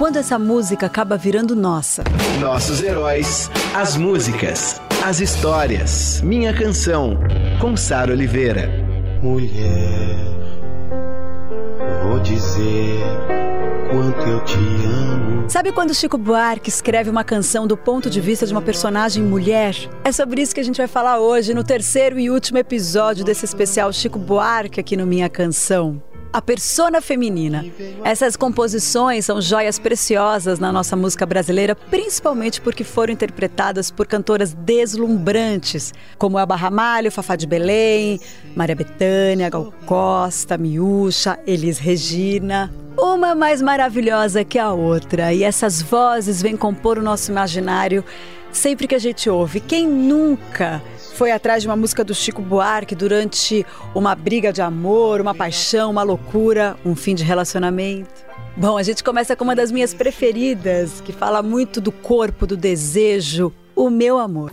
Quando essa música acaba virando nossa? Nossos heróis, as músicas, as histórias. Minha Canção, com Sara Oliveira. Mulher, vou dizer quanto eu te amo. Sabe quando Chico Buarque escreve uma canção do ponto de vista de uma personagem mulher? É sobre isso que a gente vai falar hoje no terceiro e último episódio desse especial Chico Buarque aqui no Minha Canção a persona feminina. Essas composições são joias preciosas na nossa música brasileira, principalmente porque foram interpretadas por cantoras deslumbrantes, como Elba Ramalho, Fafá de Belém, Maria Bethânia, Gal Costa, Miúcha, Elis Regina. Uma mais maravilhosa que a outra, e essas vozes vêm compor o nosso imaginário sempre que a gente ouve. Quem nunca foi atrás de uma música do Chico Buarque durante uma briga de amor, uma paixão, uma loucura, um fim de relacionamento. Bom, a gente começa com uma das minhas preferidas, que fala muito do corpo, do desejo, o meu amor.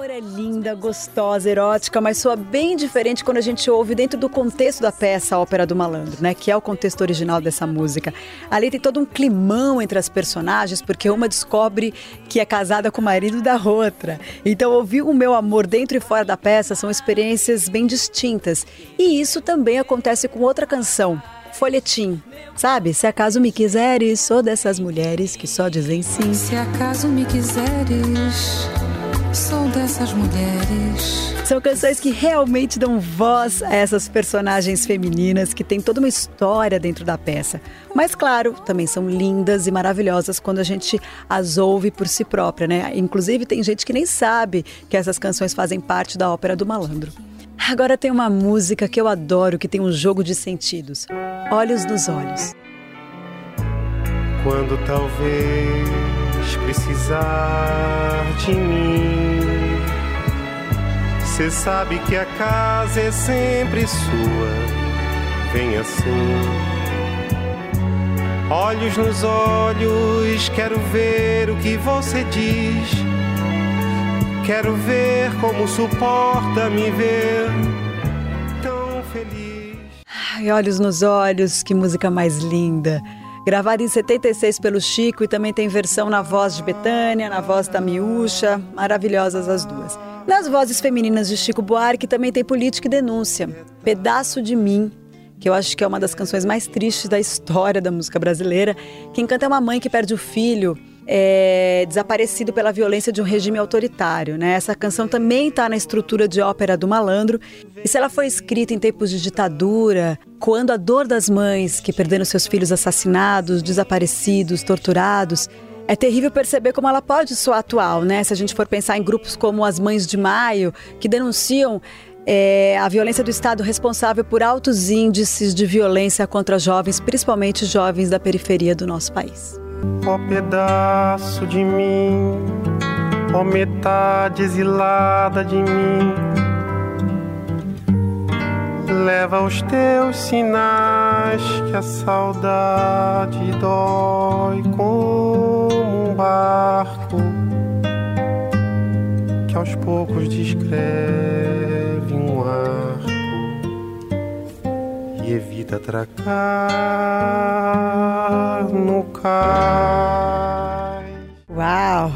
Amor é linda, gostosa, erótica, mas soa bem diferente quando a gente ouve dentro do contexto da peça Ópera do Malandro, né? Que é o contexto original dessa música. Ali tem todo um climão entre as personagens, porque uma descobre que é casada com o marido da outra. Então, ouvir o meu amor dentro e fora da peça são experiências bem distintas. E isso também acontece com outra canção, folhetim. Sabe, se acaso me quiseres, sou dessas mulheres que só dizem sim. Se acaso me quiseres, sou dessas mulheres. São canções que realmente dão voz a essas personagens femininas que têm toda uma história dentro da peça. Mas, claro, também são lindas e maravilhosas quando a gente as ouve por si própria, né? Inclusive, tem gente que nem sabe que essas canções fazem parte da ópera do malandro. Agora tem uma música que eu adoro, que tem um jogo de sentidos. Olhos nos olhos. Quando talvez precisar de mim, cê sabe que a casa é sempre sua. Vem assim. Olhos nos olhos, quero ver o que você diz. Quero ver como suporta me ver tão feliz. Ai, olhos nos olhos, que música mais linda. Gravada em 76 pelo Chico e também tem versão na voz de Betânia, na voz da Miúcha, maravilhosas as duas. Nas vozes femininas de Chico Buarque também tem Política e Denúncia, Pedaço de Mim, que eu acho que é uma das canções mais tristes da história da música brasileira. Quem canta é uma mãe que perde o filho é, desaparecido pela violência de um regime autoritário. Né? Essa canção também está na estrutura de ópera do malandro. E se ela foi escrita em tempos de ditadura, quando a dor das mães que perderam seus filhos assassinados, desaparecidos, torturados, é terrível perceber como ela pode soar atual, né? Se a gente for pensar em grupos como as Mães de Maio, que denunciam é, a violência do Estado responsável por altos índices de violência contra jovens, principalmente jovens da periferia do nosso país. Ó pedaço de mim, ó metade exilada de mim, leva os teus sinais que a saudade dói como um barco que aos poucos descreve um arco e evita atracar no cais. Uau!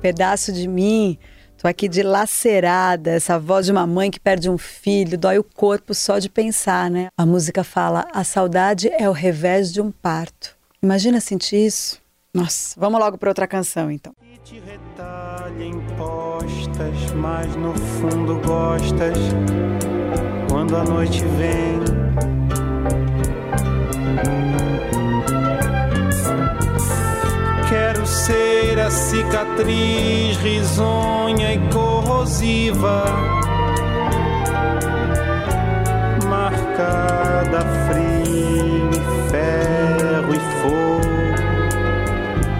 Pedaço de mim Tô aqui dilacerada, essa voz de uma mãe que perde um filho, dói o corpo só de pensar, né? A música fala: a saudade é o revés de um parto. Imagina sentir isso? Nossa, vamos logo para outra canção então. E te retalha impostas, mas no fundo gostas quando a noite vem. A cicatriz risonha e corrosiva, marcada frio ferro e fogo,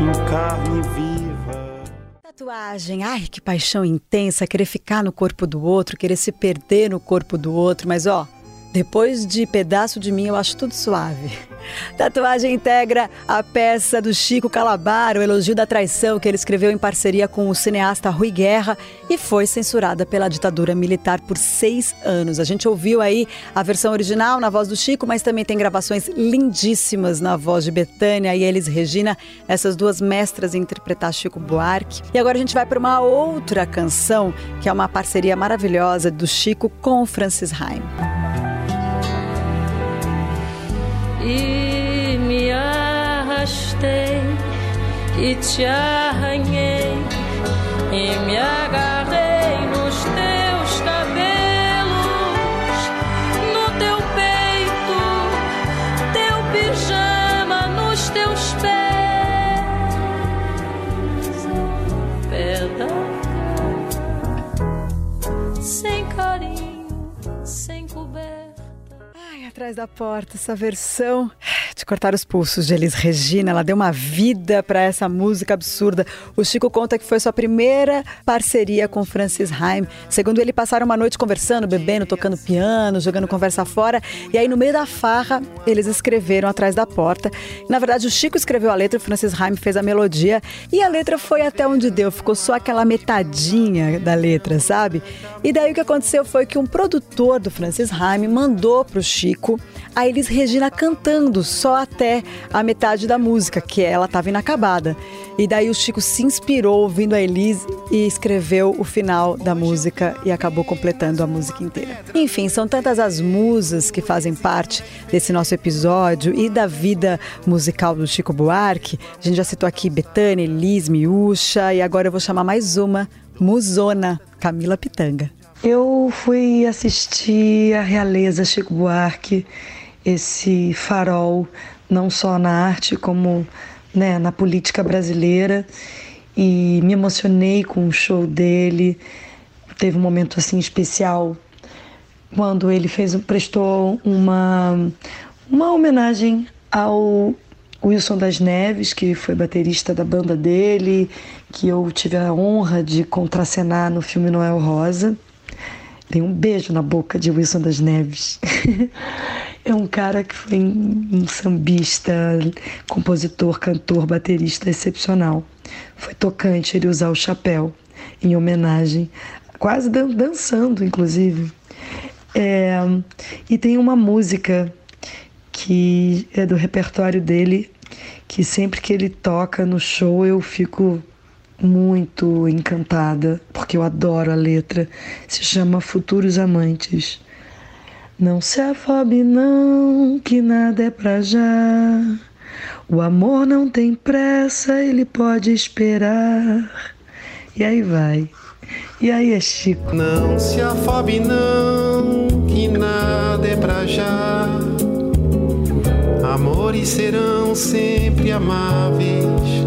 em carne viva. Tatuagem, ai que paixão intensa, querer ficar no corpo do outro, querer se perder no corpo do outro, mas ó, depois de pedaço de mim eu acho tudo suave. Tatuagem integra a peça do Chico Calabar, o elogio da traição que ele escreveu em parceria com o cineasta Rui Guerra e foi censurada pela ditadura militar por seis anos. A gente ouviu aí a versão original na voz do Chico, mas também tem gravações lindíssimas na voz de Betânia e Elis Regina, essas duas mestras em interpretar Chico Buarque. E agora a gente vai para uma outra canção, que é uma parceria maravilhosa do Chico com o Francis Haim. E me arrastei e te arranhei e me agarrei nos teus cabelos, no teu peito, teu pijama nos teus pés, ao sem carinho, sem atrás da porta, essa versão cortar os pulsos de Elis Regina, ela deu uma vida para essa música absurda. O Chico conta que foi sua primeira parceria com Francis Haim. Segundo ele, passaram uma noite conversando, bebendo, tocando piano, jogando conversa fora. E aí, no meio da farra, eles escreveram atrás da porta. Na verdade, o Chico escreveu a letra, o Francis Haim fez a melodia. E a letra foi até onde deu, ficou só aquela metadinha da letra, sabe? E daí o que aconteceu foi que um produtor do Francis Haim mandou pro Chico a Elis Regina cantando só até a metade da música, que ela estava inacabada. E daí o Chico se inspirou ouvindo a Elis e escreveu o final da música e acabou completando a música inteira. Enfim, são tantas as musas que fazem parte desse nosso episódio e da vida musical do Chico Buarque. A gente já citou aqui Betânia, Elis, Miúcha e agora eu vou chamar mais uma, Musona, Camila Pitanga. Eu fui assistir a Realeza Chico Buarque, esse farol, não só na arte, como né, na política brasileira, e me emocionei com o show dele. Teve um momento assim especial quando ele fez, prestou uma, uma homenagem ao Wilson das Neves, que foi baterista da banda dele, que eu tive a honra de contracenar no filme Noel Rosa. Dei um beijo na boca de Wilson das Neves. é um cara que foi um sambista, compositor, cantor, baterista excepcional. Foi tocante ele usar o chapéu em homenagem, quase dan dançando, inclusive. É, e tem uma música que é do repertório dele, que sempre que ele toca no show eu fico muito encantada, porque eu adoro a letra. Se chama Futuros Amantes. Não se afobe não, que nada é pra já. O amor não tem pressa, ele pode esperar. E aí vai. E aí é Chico. Não se afobe não, que nada é pra já. Amores serão sempre amáveis,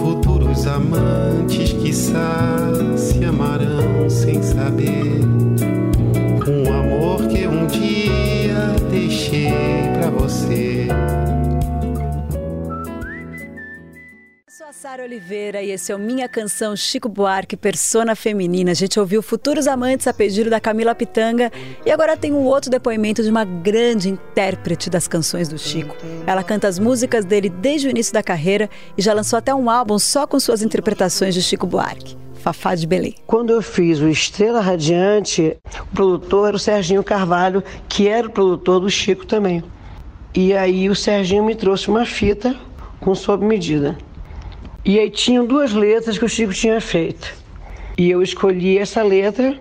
futuros amantes que se amarão sem saber. Sara Oliveira e esse é o Minha Canção Chico Buarque, Persona Feminina. A gente ouviu Futuros Amantes a pedido da Camila Pitanga e agora tem um outro depoimento de uma grande intérprete das canções do Chico. Ela canta as músicas dele desde o início da carreira e já lançou até um álbum só com suas interpretações de Chico Buarque. Fafá de Belém. Quando eu fiz o Estrela Radiante, o produtor era o Serginho Carvalho, que era o produtor do Chico também. E aí o Serginho me trouxe uma fita com sob medida. E aí tinham duas letras que o Chico tinha feito. E eu escolhi essa letra,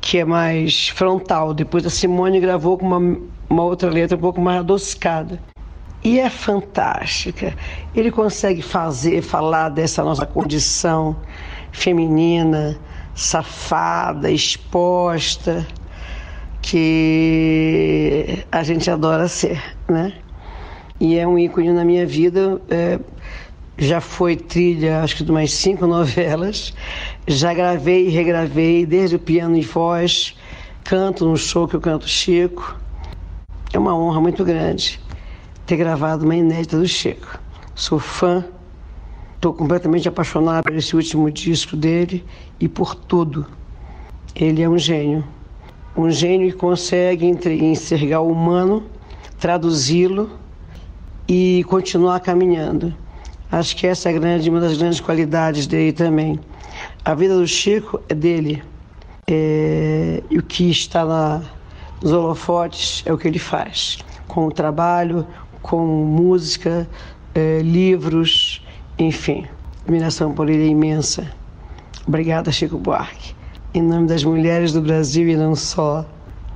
que é mais frontal. Depois a Simone gravou com uma, uma outra letra um pouco mais adoscada. E é fantástica. Ele consegue fazer, falar dessa nossa condição feminina, safada, exposta, que a gente adora ser, né? E é um ícone na minha vida. É, já foi trilha, acho que de umas cinco novelas. Já gravei e regravei, desde o piano e voz, canto no show que eu canto Chico. É uma honra muito grande ter gravado uma inédita do Chico. Sou fã, estou completamente apaixonada por esse último disco dele e por tudo. Ele é um gênio. Um gênio que consegue enxergar o humano, traduzi-lo e continuar caminhando. Acho que essa é grande, uma das grandes qualidades dele também. A vida do Chico é dele. É, e o que está na, nos holofotes é o que ele faz. Com o trabalho, com música, é, livros, enfim. A admiração por ele é imensa. Obrigada, Chico Buarque. Em nome das mulheres do Brasil e não só,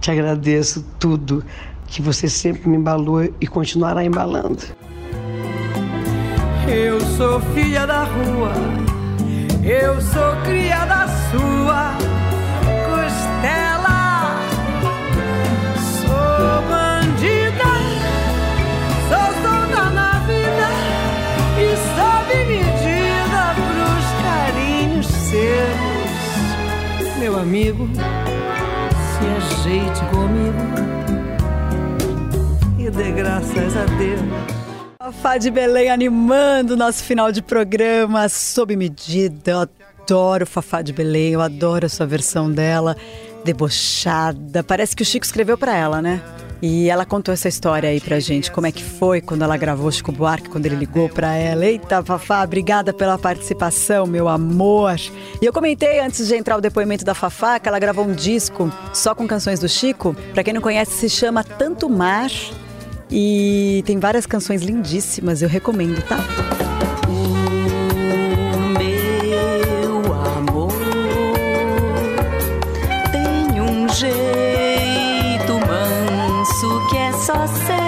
te agradeço tudo que você sempre me embalou e continuará embalando. Eu sou filha da rua, eu sou cria da sua costela. Sou bandida, sou solta na vida e sob medida pros carinhos seus. Meu amigo, se ajeite comigo e dê graças a Deus. Fafá de Belém animando o nosso final de programa sob medida. Eu adoro Fafá de Belém, eu adoro a sua versão dela, debochada. Parece que o Chico escreveu para ela, né? E ela contou essa história aí pra gente, como é que foi quando ela gravou Chico Buarque, quando ele ligou pra ela. Eita, Fafá, obrigada pela participação, meu amor. E eu comentei antes de entrar o depoimento da Fafá que ela gravou um disco só com canções do Chico. Pra quem não conhece, se chama Tanto Mar e tem várias canções lindíssimas, eu recomendo, tá? O meu amor tem um jeito manso que é só seu.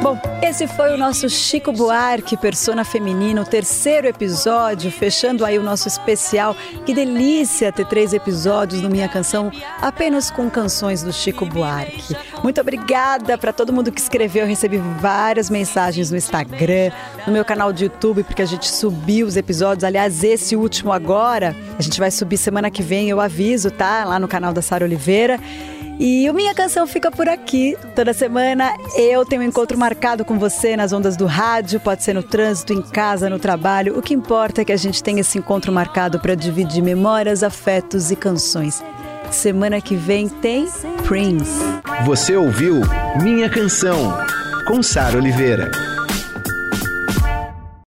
Bom, esse foi o nosso Chico Buarque, persona feminino, terceiro episódio, fechando aí o nosso especial. Que delícia ter três episódios no Minha Canção, apenas com canções do Chico Buarque. Muito obrigada para todo mundo que escreveu. Eu recebi várias mensagens no Instagram, no meu canal de YouTube, porque a gente subiu os episódios. Aliás, esse último agora, a gente vai subir semana que vem, eu aviso, tá? Lá no canal da Sara Oliveira. E o Minha Canção fica por aqui. Toda semana eu tenho um encontro marcado com você nas ondas do rádio, pode ser no trânsito, em casa, no trabalho. O que importa é que a gente tenha esse encontro marcado para dividir memórias, afetos e canções. Semana que vem tem Prince. Você ouviu Minha Canção, com Sara Oliveira.